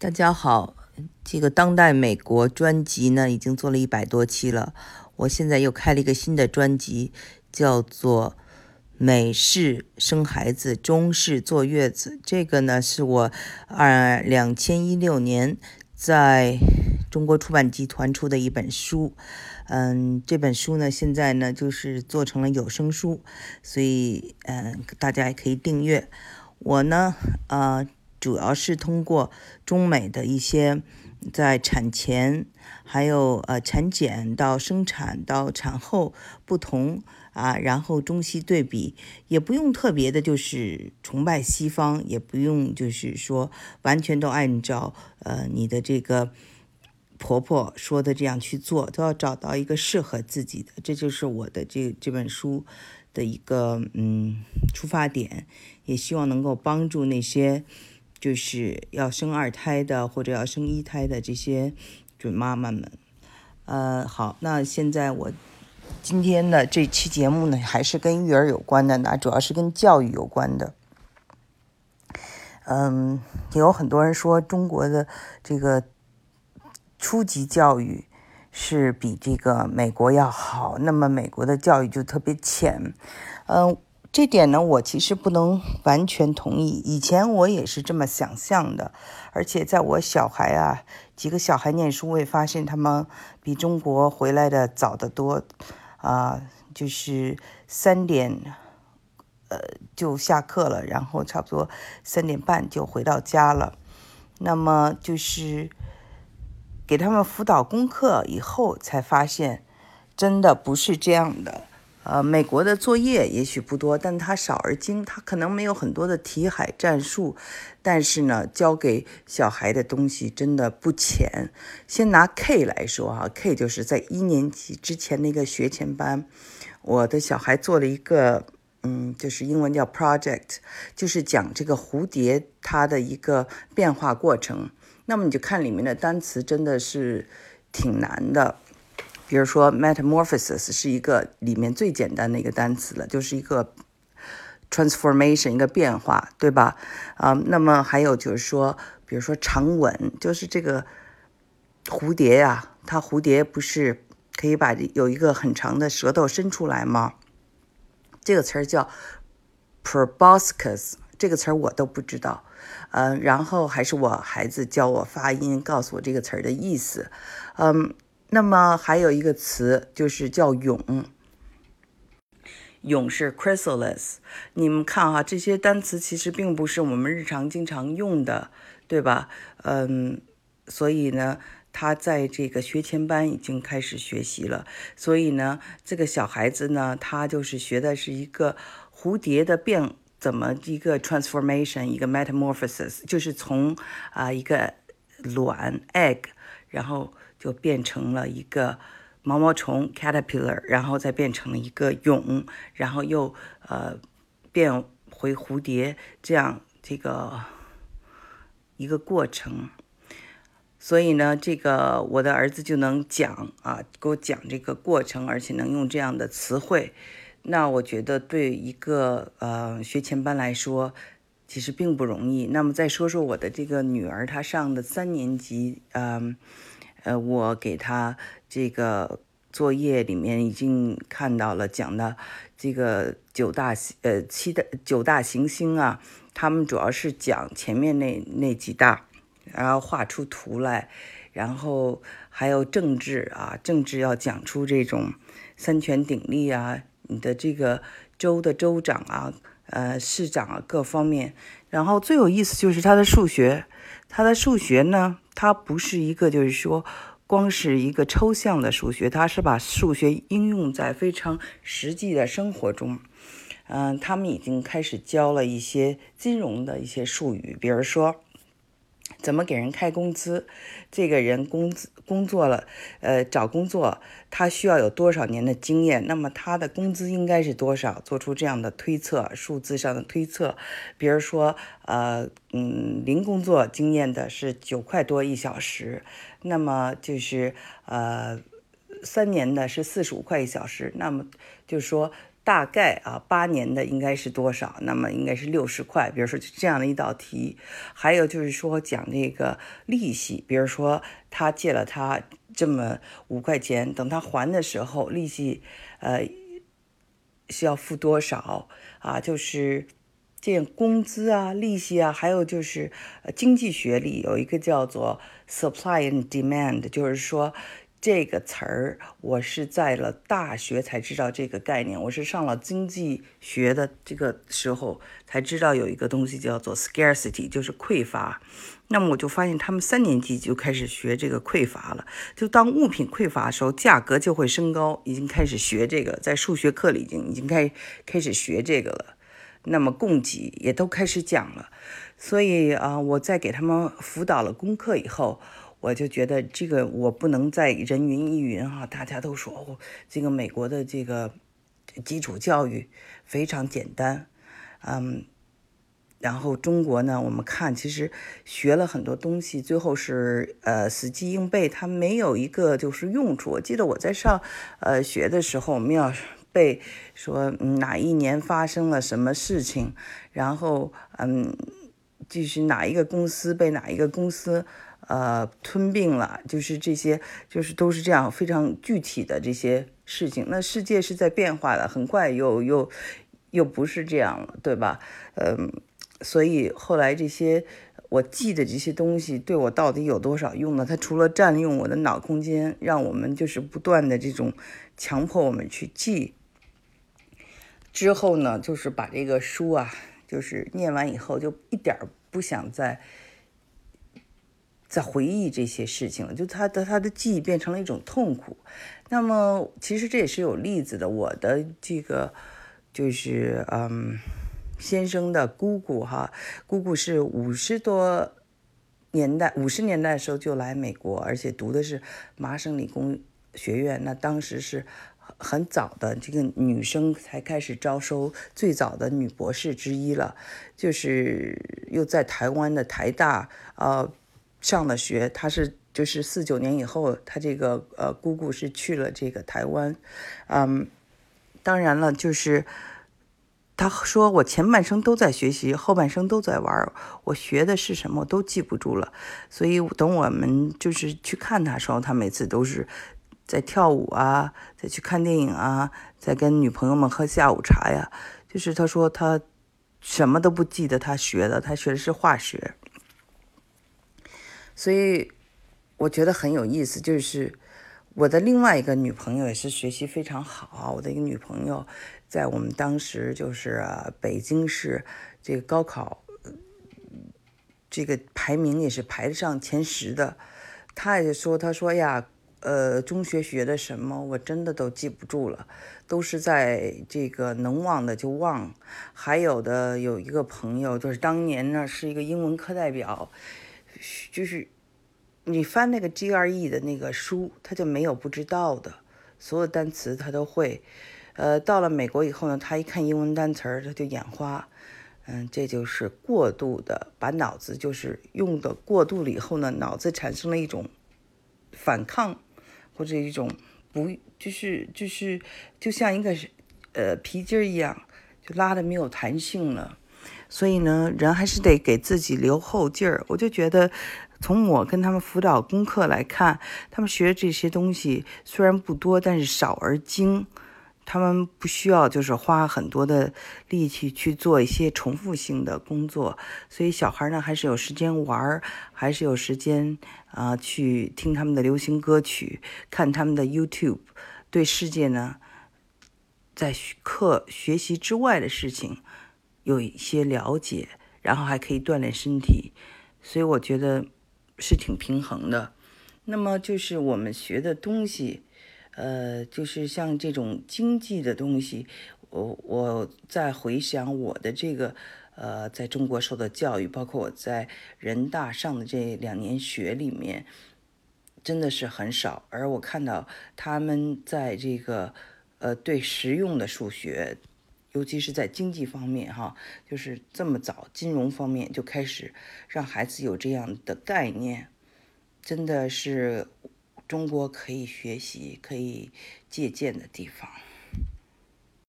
大家好，这个当代美国专辑呢，已经做了一百多期了。我现在又开了一个新的专辑，叫做《美式生孩子，中式坐月子》。这个呢，是我二两千一六年在中国出版集团出的一本书。嗯，这本书呢，现在呢就是做成了有声书，所以嗯，大家也可以订阅。我呢，呃。主要是通过中美的一些在产前，还有呃产检到生产到产后不同啊，然后中西对比，也不用特别的，就是崇拜西方，也不用就是说完全都按照呃你的这个婆婆说的这样去做，都要找到一个适合自己的，这就是我的这这本书的一个嗯出发点，也希望能够帮助那些。就是要生二胎的或者要生一胎的这些准妈妈们，呃，好，那现在我今天的这期节目呢，还是跟育儿有关的，那主要是跟教育有关的。嗯，有很多人说中国的这个初级教育是比这个美国要好，那么美国的教育就特别浅，嗯。这点呢，我其实不能完全同意。以前我也是这么想象的，而且在我小孩啊，几个小孩念书，我也发现他们比中国回来的早得多，啊，就是三点，呃，就下课了，然后差不多三点半就回到家了。那么就是给他们辅导功课以后，才发现真的不是这样的。呃，美国的作业也许不多，但它少而精，它可能没有很多的题海战术，但是呢，教给小孩的东西真的不浅。先拿 K 来说哈，K 就是在一年级之前那个学前班，我的小孩做了一个，嗯，就是英文叫 project，就是讲这个蝴蝶它的一个变化过程。那么你就看里面的单词，真的是挺难的。比如说，metamorphosis 是一个里面最简单的一个单词了，就是一个 transformation，一个变化，对吧？啊，那么还有就是说，比如说长吻，就是这个蝴蝶呀，它蝴蝶不是可以把有一个很长的舌头伸出来吗？这个词儿叫 proboscis，这个词儿我都不知道，嗯，然后还是我孩子教我发音，告诉我这个词儿的意思，嗯。那么还有一个词就是叫蛹，蛹是 chrysalis。你们看哈，这些单词其实并不是我们日常经常用的，对吧？嗯，所以呢，他在这个学前班已经开始学习了。所以呢，这个小孩子呢，他就是学的是一个蝴蝶的变，怎么一个 transformation，一个 metamorphosis，就是从啊一个卵 egg，然后。就变成了一个毛毛虫 caterpillar，然后再变成了一个蛹，然后又呃变回蝴蝶，这样这个一个过程。所以呢，这个我的儿子就能讲啊，给我讲这个过程，而且能用这样的词汇。那我觉得对一个呃学前班来说，其实并不容易。那么再说说我的这个女儿，她上的三年级，嗯。呃我给他这个作业里面已经看到了，讲的这个九大呃七大九大行星啊，他们主要是讲前面那那几大，然后画出图来，然后还有政治啊，政治要讲出这种三权鼎立啊，你的这个州的州长啊，呃市长啊各方面，然后最有意思就是他的数学，他的数学呢。他不是一个，就是说，光是一个抽象的数学，他是把数学应用在非常实际的生活中。嗯，他们已经开始教了一些金融的一些术语，比如说。怎么给人开工资？这个人工资工作了，呃，找工作他需要有多少年的经验？那么他的工资应该是多少？做出这样的推测，数字上的推测。比如说，呃，嗯，零工作经验的是九块多一小时，那么就是呃，三年的是四十五块一小时。那么就是说，大概啊，八年的应该是多少？那么应该是六十块。比如说这样的一道题，还有就是说讲这个利息，比如说他借了他这么五块钱，等他还的时候，利息呃需要付多少啊？就是这工资啊、利息啊，还有就是经济学里有一个叫做 supply and demand，就是说。这个词儿，我是在了大学才知道这个概念。我是上了经济学的这个时候才知道有一个东西叫做 scarcity，就是匮乏。那么我就发现他们三年级就开始学这个匮乏了。就当物品匮乏的时候，价格就会升高。已经开始学这个，在数学课里已经已经开开始学这个了。那么供给也都开始讲了。所以啊，我在给他们辅导了功课以后。我就觉得这个我不能再人云亦云哈，大家都说哦，这个美国的这个基础教育非常简单，嗯，然后中国呢，我们看其实学了很多东西，最后是呃死记硬背，它没有一个就是用处。我记得我在上呃学的时候，我们要背说哪一年发生了什么事情，然后嗯，就是哪一个公司被哪一个公司。呃，吞并了，就是这些，就是都是这样非常具体的这些事情。那世界是在变化的，很快又又又不是这样了，对吧？嗯，所以后来这些我记的这些东西对我到底有多少用呢？它除了占用我的脑空间，让我们就是不断的这种强迫我们去记，之后呢，就是把这个书啊，就是念完以后就一点不想再。在回忆这些事情，就他的他的记忆变成了一种痛苦。那么其实这也是有例子的。我的这个就是嗯，先生的姑姑哈，姑姑是五十多年代五十年代的时候就来美国，而且读的是麻省理工学院。那当时是很早的，这个女生才开始招收最早的女博士之一了，就是又在台湾的台大呃。上了学，他是就是四九年以后，他这个呃姑姑是去了这个台湾，嗯，当然了，就是他说我前半生都在学习，后半生都在玩，我学的是什么都记不住了，所以等我们就是去看他的时候，他每次都是在跳舞啊，在去看电影啊，在跟女朋友们喝下午茶呀，就是他说他什么都不记得他学的，他学的是化学。所以我觉得很有意思，就是我的另外一个女朋友也是学习非常好。我的一个女朋友在我们当时就是北京市这个高考这个排名也是排得上前十的。她也说：“她说呀，呃，中学学的什么我真的都记不住了，都是在这个能忘的就忘。还有的有一个朋友就是当年呢是一个英文课代表。”就是你翻那个 GRE 的那个书，他就没有不知道的，所有单词他都会。呃，到了美国以后呢，他一看英文单词儿，他就眼花。嗯，这就是过度的，把脑子就是用的过度了以后呢，脑子产生了一种反抗，或者一种不，就是就是就像一个呃皮筋儿一样，就拉的没有弹性了。所以呢，人还是得给自己留后劲儿。我就觉得，从我跟他们辅导功课来看，他们学这些东西虽然不多，但是少而精。他们不需要就是花很多的力气去做一些重复性的工作。所以小孩呢，还是有时间玩，还是有时间啊去听他们的流行歌曲，看他们的 YouTube。对世界呢，在课学习之外的事情。有一些了解，然后还可以锻炼身体，所以我觉得是挺平衡的。那么就是我们学的东西，呃，就是像这种经济的东西，我我在回想我的这个呃，在中国受的教育，包括我在人大上的这两年学里面，真的是很少。而我看到他们在这个呃，对实用的数学。尤其是在经济方面，哈，就是这么早，金融方面就开始让孩子有这样的概念，真的是中国可以学习、可以借鉴的地方。